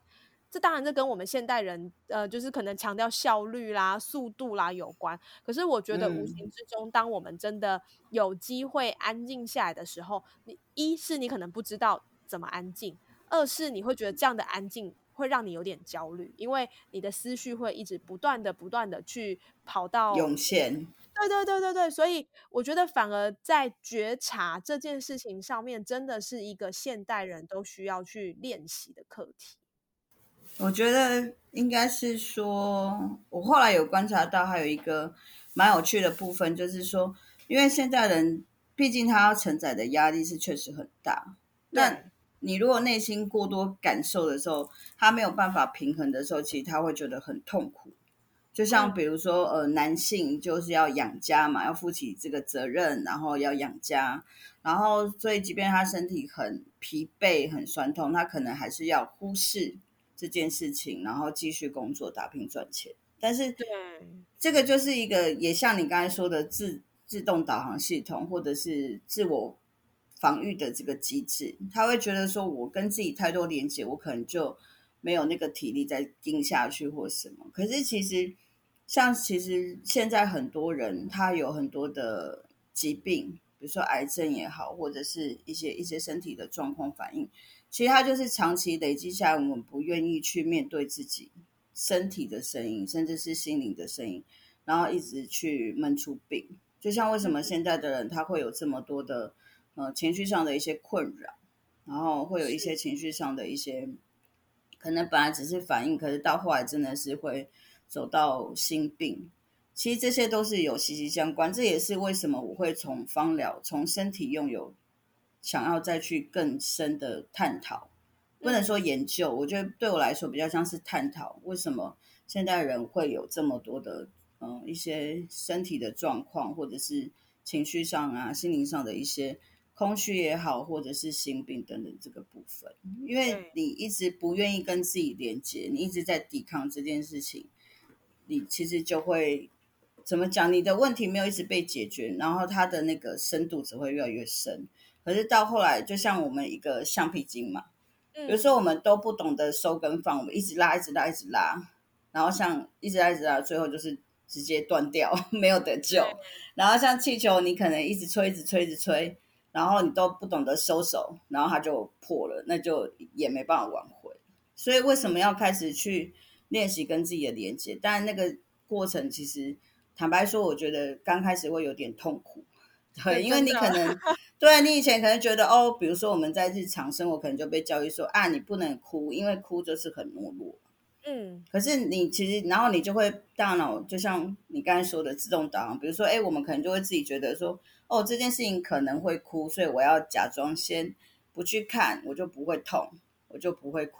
这当然，这跟我们现代人，呃，就是可能强调效率啦、速度啦有关。可是我觉得，无形之中，当我们真的有机会安静下来的时候，你一是你可能不知道怎么安静，二是你会觉得这样的安静会让你有点焦虑，因为你的思绪会一直不断的、不断的去跑到
涌现。
对对对对对，所以我觉得反而在觉察这件事情上面，真的是一个现代人都需要去练习的课题。
我觉得应该是说，我后来有观察到，还有一个蛮有趣的部分，就是说，因为现在人毕竟他要承载的压力是确实很大，那你如果内心过多感受的时候，他没有办法平衡的时候，其实他会觉得很痛苦。就像比如说，呃，男性就是要养家嘛，要负起这个责任，然后要养家，然后所以即便他身体很疲惫、很酸痛，他可能还是要忽视。这件事情，然后继续工作打拼赚钱，但是
对
这个就是一个也像你刚才说的自自动导航系统，或者是自我防御的这个机制，他会觉得说我跟自己太多连接，我可能就没有那个体力再盯下去或什么。可是其实像其实现在很多人他有很多的疾病，比如说癌症也好，或者是一些一些身体的状况反应。其实它就是长期累积下来，我们不愿意去面对自己身体的声音，甚至是心灵的声音，然后一直去闷出病。就像为什么现在的人他会有这么多的呃情绪上的一些困扰，然后会有一些情绪上的一些可能本来只是反应，可是到后来真的是会走到心病。其实这些都是有息息相关。这也是为什么我会从芳疗，从身体用有。想要再去更深的探讨，不能说研究，我觉得对我来说比较像是探讨，为什么现代人会有这么多的嗯一些身体的状况，或者是情绪上啊、心灵上的一些空虚也好，或者是心病等等这个部分，因为你一直不愿意跟自己连接，你一直在抵抗这件事情，你其实就会怎么讲？你的问题没有一直被解决，然后它的那个深度只会越来越深。可是到后来，就像我们一个橡皮筋嘛，有时候我们都不懂得收跟放，我们一直拉，一直拉，一直拉，然后像一直拉，一直拉，最后就是直接断掉，没有得救。然后像气球，你可能一直吹，一直吹，一直吹，然后你都不懂得收手，然后它就破了，那就也没办法挽回。所以为什么要开始去练习跟自己的连接？但那个过程其实，坦白说，我觉得刚开始会有点痛苦。对，因为你可能，对你以前可能觉得哦，比如说我们在日常生活可能就被教育说啊，你不能哭，因为哭就是很懦弱。嗯，可是你其实，然后你就会大脑就像你刚才说的自动导航，比如说，哎，我们可能就会自己觉得说，哦，这件事情可能会哭，所以我要假装先不去看，我就不会痛，我就不会哭，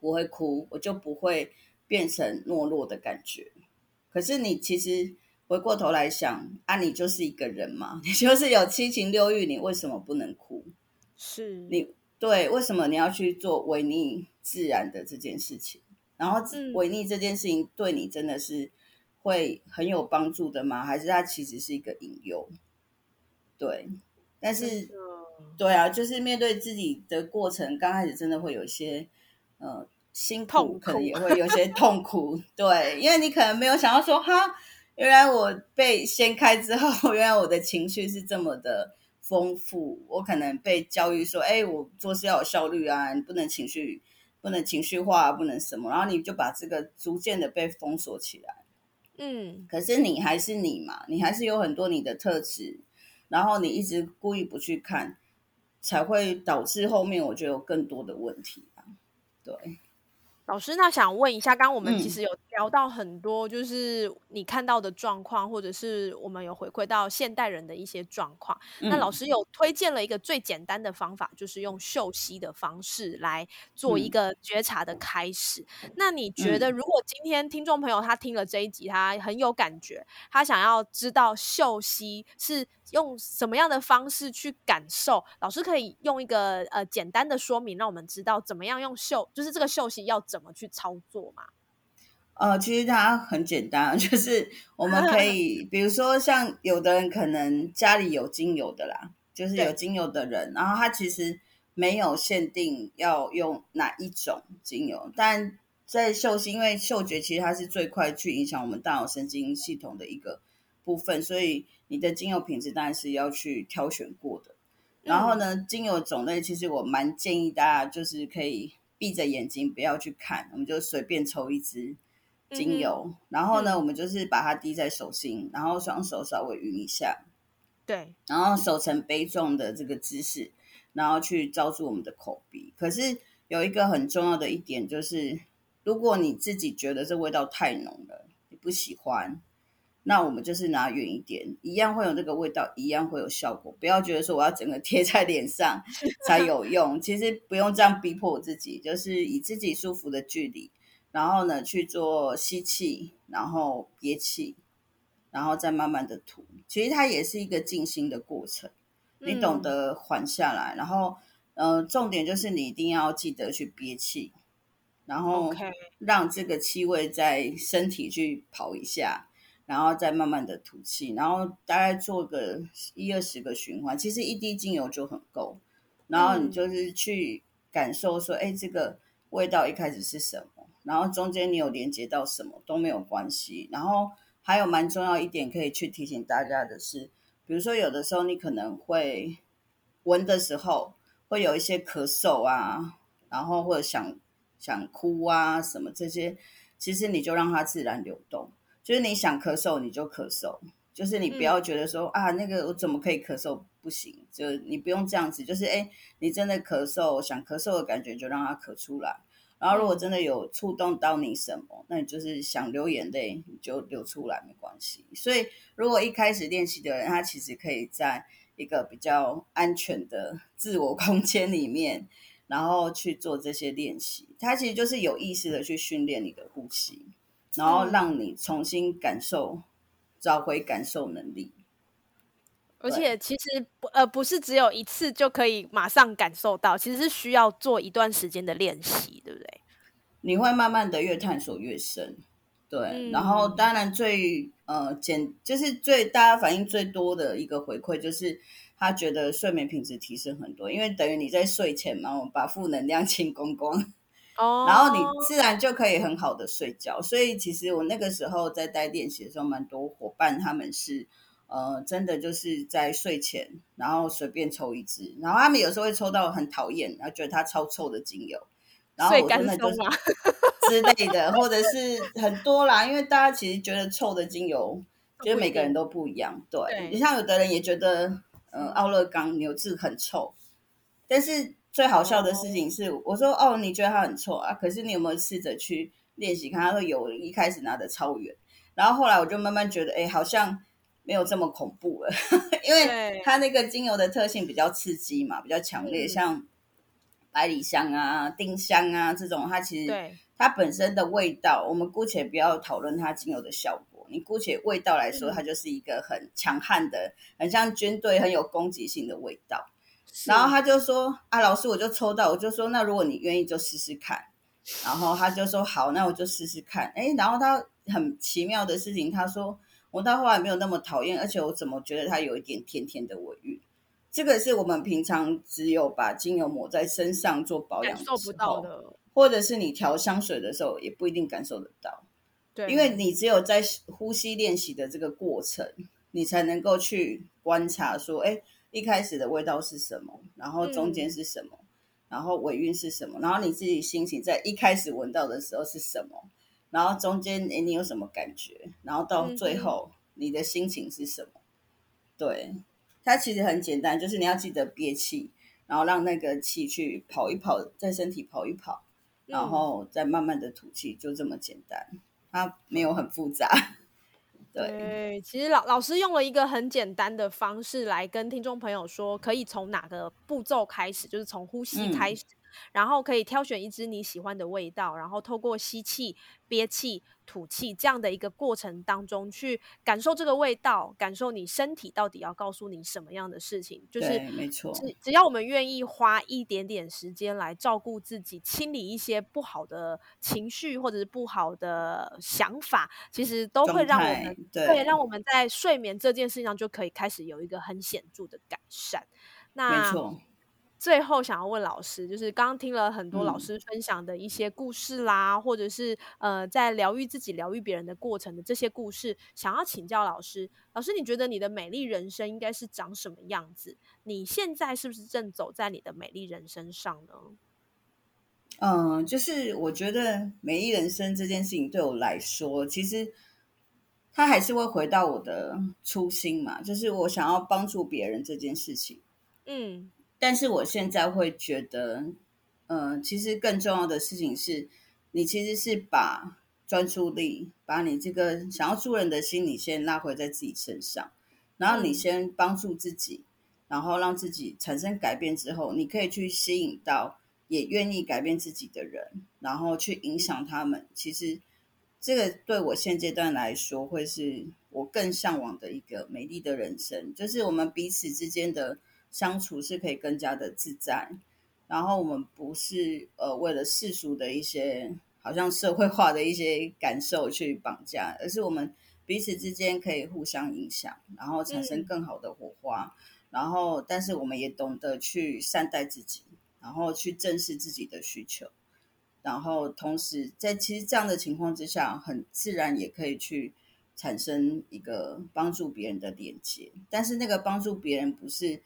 不会哭，我就不会变成懦弱的感觉。可是你其实。回过头来想，啊，你就是一个人嘛，你就是有七情六欲，你为什么不能哭？
是
你对，为什么你要去做违逆自然的这件事情？然后违逆这件事情对你真的是会很有帮助的吗？还是它其实是一个引诱？对，但是对啊，就是面对自己的过程，刚开始真的会有一些呃心痛，可能也会有些痛苦。对，因为你可能没有想到说哈。原来我被掀开之后，原来我的情绪是这么的丰富。我可能被教育说：“哎，我做事要有效率啊，你不能情绪，不能情绪化，不能什么。”然后你就把这个逐渐的被封锁起来。嗯，可是你还是你嘛，你还是有很多你的特质，然后你一直故意不去看，才会导致后面我觉得有更多的问题啊。对。
老师，那想问一下，刚刚我们其实有聊到很多，就是你看到的状况，或者是我们有回馈到现代人的一些状况。那老师有推荐了一个最简单的方法，就是用嗅息的方式来做一个觉察的开始。那你觉得，如果今天听众朋友他听了这一集，他很有感觉，他想要知道嗅息是？用什么样的方式去感受？老师可以用一个呃简单的说明，让我们知道怎么样用嗅，就是这个嗅息要怎么去操作嘛？
呃，其实它很简单，就是我们可 以，比如说像有的人可能家里有精油的啦，就是有精油的人，然后他其实没有限定要用哪一种精油，但在嗅息，因为嗅觉其实它是最快去影响我们大脑神经系统的一个部分，所以。你的精油品质当然是要去挑选过的，然后呢，精油种类其实我蛮建议大家就是可以闭着眼睛不要去看，我们就随便抽一支，精油，然后呢，我们就是把它滴在手心，然后双手稍微匀一下，
对，
然后手呈杯状的这个姿势，然后去罩住我们的口鼻。可是有一个很重要的一点就是，如果你自己觉得这味道太浓了，你不喜欢。那我们就是拿远一点，一样会有那个味道，一样会有效果。不要觉得说我要整个贴在脸上才有用，其实不用这样逼迫我自己，就是以自己舒服的距离，然后呢去做吸气，然后憋气，然后再慢慢的吐。其实它也是一个静心的过程，你懂得缓下来，然后呃，重点就是你一定要记得去憋气，然后让这个气味在身体去跑一下。然后再慢慢的吐气，然后大概做个一二十个循环，其实一滴精油就很够。然后你就是去感受说，哎，这个味道一开始是什么，然后中间你有连接到什么都没有关系。然后还有蛮重要一点可以去提醒大家的是，比如说有的时候你可能会闻的时候会有一些咳嗽啊，然后或者想想哭啊什么这些，其实你就让它自然流动。就是你想咳嗽你就咳嗽，就是你不要觉得说啊那个我怎么可以咳嗽不行，就你不用这样子，就是哎你真的咳嗽想咳嗽的感觉就让它咳出来，然后如果真的有触动到你什么，那你就是想流眼泪你就流出来没关系。所以如果一开始练习的人，他其实可以在一个比较安全的自我空间里面，然后去做这些练习，它其实就是有意识的去训练你的呼吸。然后让你重新感受，找回感受能力。
而且其实不呃不是只有一次就可以马上感受到，其实是需要做一段时间的练习，对不对？
你会慢慢的越探索越深，对。然后当然最呃简就是最大家反应最多的一个回馈就是他觉得睡眠品质提升很多，因为等于你在睡前嘛，我们把负能量 清光光。然后你自然就可以很好的睡觉，所以其实我那个时候在带练习的时候，蛮多伙伴他们是，呃，真的就是在睡前，然后随便抽一支，然后他们有时候会抽到很讨厌，然后觉得它超臭的精油，然后我真的就是 之类的，或者 是很多啦，因为大家其实觉得臭的精油，觉得每个人都不一样，对，你像有的人也觉得，呃，奥勒冈牛至很臭，但是。最好笑的事情是，我说哦，你觉得它很臭啊？可是你有没有试着去练习看？他说有，一开始拿的超远，然后后来我就慢慢觉得，哎，好像没有这么恐怖了，因为它那个精油的特性比较刺激嘛，比较强烈，像百里香啊、丁香啊这种，它其实它本身的味道，我们姑且不要讨论它精油的效果，你姑且味道来说，它就是一个很强悍的，很像军队，很有攻击性的味道。然后他就说：“啊，老师，我就抽到，我就说，那如果你愿意，就试试看。”然后他就说：“好，那我就试试看。”哎，然后他很奇妙的事情，他说：“我到后来没有那么讨厌，而且我怎么觉得他有一点甜甜的尾韵？这个是我们平常只有把精油抹在身上做保养
受不到的，
或者是你调香水的时候也不一定感受得到。
对，
因为你只有在呼吸练习的这个过程，你才能够去观察说，哎。”一开始的味道是什么？然后中间是什么？然后尾韵是什么？然后你自己心情在一开始闻到的时候是什么？然后中间哎，你有什么感觉？然后到最后你的心情是什么？对，它其实很简单，就是你要记得憋气，然后让那个气去跑一跑，在身体跑一跑，然后再慢慢的吐气，就这么简单，它没有很复杂。
对，其实老老师用了一个很简单的方式来跟听众朋友说，可以从哪个步骤开始，就是从呼吸开始。然后可以挑选一支你喜欢的味道，然后透过吸气、憋气、吐气这样的一个过程当中去感受这个味道，感受你身体到底要告诉你什么样的事情。就是
没错，
只只要我们愿意花一点点时间来照顾自己，清理一些不好的情绪或者是不好的想法，其实都会让我们对让我们在睡眠这件事情上就可以开始有一个很显著的改善。那
没错。
最后想要问老师，就是刚刚听了很多老师分享的一些故事啦，或者是呃在疗愈自己、疗愈别人的过程的这些故事，想要请教老师，老师你觉得你的美丽人生应该是长什么样子？你现在是不是正走在你的美丽人生上呢？
嗯，就是我觉得美丽人生这件事情对我来说，其实它还是会回到我的初心嘛，就是我想要帮助别人这件事情。嗯，但是我现在会觉得，嗯，其实更重要的事情是，你其实是把专注力，把你这个想要助人的心，你先拉回在自己身上，然后你先帮助自己，然后让自己产生改变之后，你可以去吸引到。也愿意改变自己的人，然后去影响他们。其实，这个对我现阶段来说，会是我更向往的一个美丽的人生。就是我们彼此之间的相处是可以更加的自在，然后我们不是呃为了世俗的一些好像社会化的一些感受去绑架，而是我们彼此之间可以互相影响，然后产生更好的火花。然后，但是我们也懂得去善待自己。然后去正视自己的需求，然后同时在其实这样的情况之下，很自然也可以去产生一个帮助别人的连接。但是那个帮助别人不是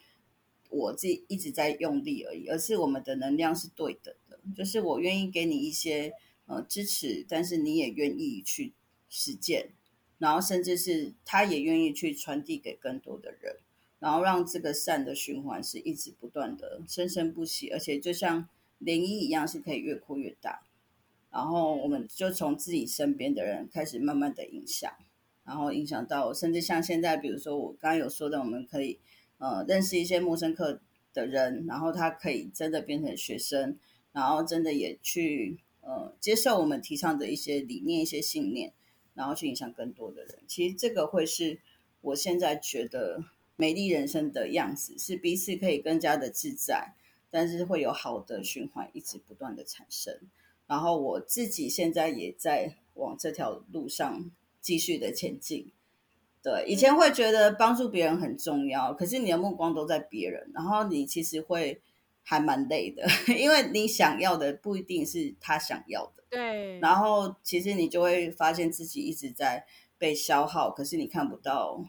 我自己一直在用力而已，而是我们的能量是对等的，就是我愿意给你一些呃支持，但是你也愿意去实践，然后甚至是他也愿意去传递给更多的人。然后让这个善的循环是一直不断的生生不息，而且就像涟漪一样，是可以越扩越大。然后我们就从自己身边的人开始慢慢的影响，然后影响到甚至像现在，比如说我刚刚有说的，我们可以呃认识一些陌生客的人，然后他可以真的变成学生，然后真的也去呃接受我们提倡的一些理念、一些信念，然后去影响更多的人。其实这个会是我现在觉得。美丽人生的样子是彼此可以更加的自在，但是会有好的循环一直不断的产生。然后我自己现在也在往这条路上继续的前进。对，以前会觉得帮助别人很重要，可是你的目光都在别人，然后你其实会还蛮累的，因为你想要的不一定是他想要的。
对。
然后其实你就会发现自己一直在被消耗，可是你看不到。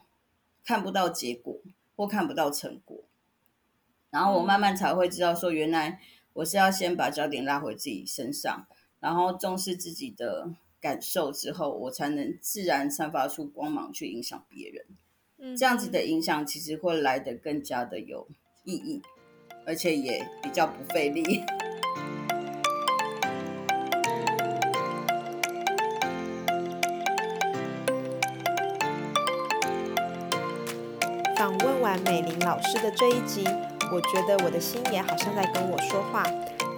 看不到结果或看不到成果，然后我慢慢才会知道说，原来我是要先把焦点拉回自己身上，然后重视自己的感受之后，我才能自然散发出光芒去影响别人。嗯，这样子的影响其实会来得更加的有意义，而且也比较不费力。
访问完美玲老师的这一集，我觉得我的心也好像在跟我说话，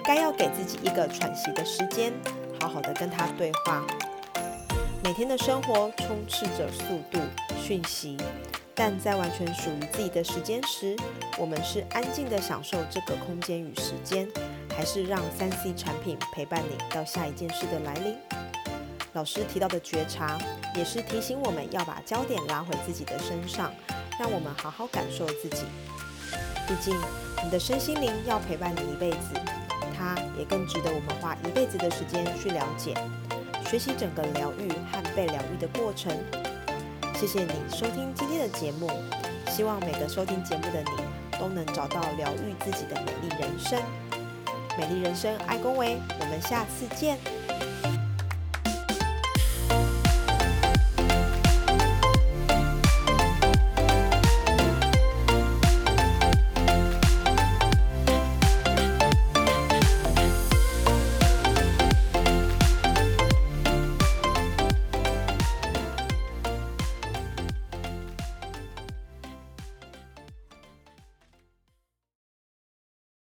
该要给自己一个喘息的时间，好好的跟他对话。每天的生活充斥着速度、讯息，但在完全属于自己的时间时，我们是安静的享受这个空间与时间，还是让三 C 产品陪伴你到下一件事的来临？老师提到的觉察，也是提醒我们要把焦点拉回自己的身上。让我们好好感受自己。毕竟，你的身心灵要陪伴你一辈子，它也更值得我们花一辈子的时间去了解、学习整个疗愈和被疗愈的过程。谢谢你收听今天的节目，希望每个收听节目的你都能找到疗愈自己的美丽人生。美丽人生，爱恭维，我们下次见。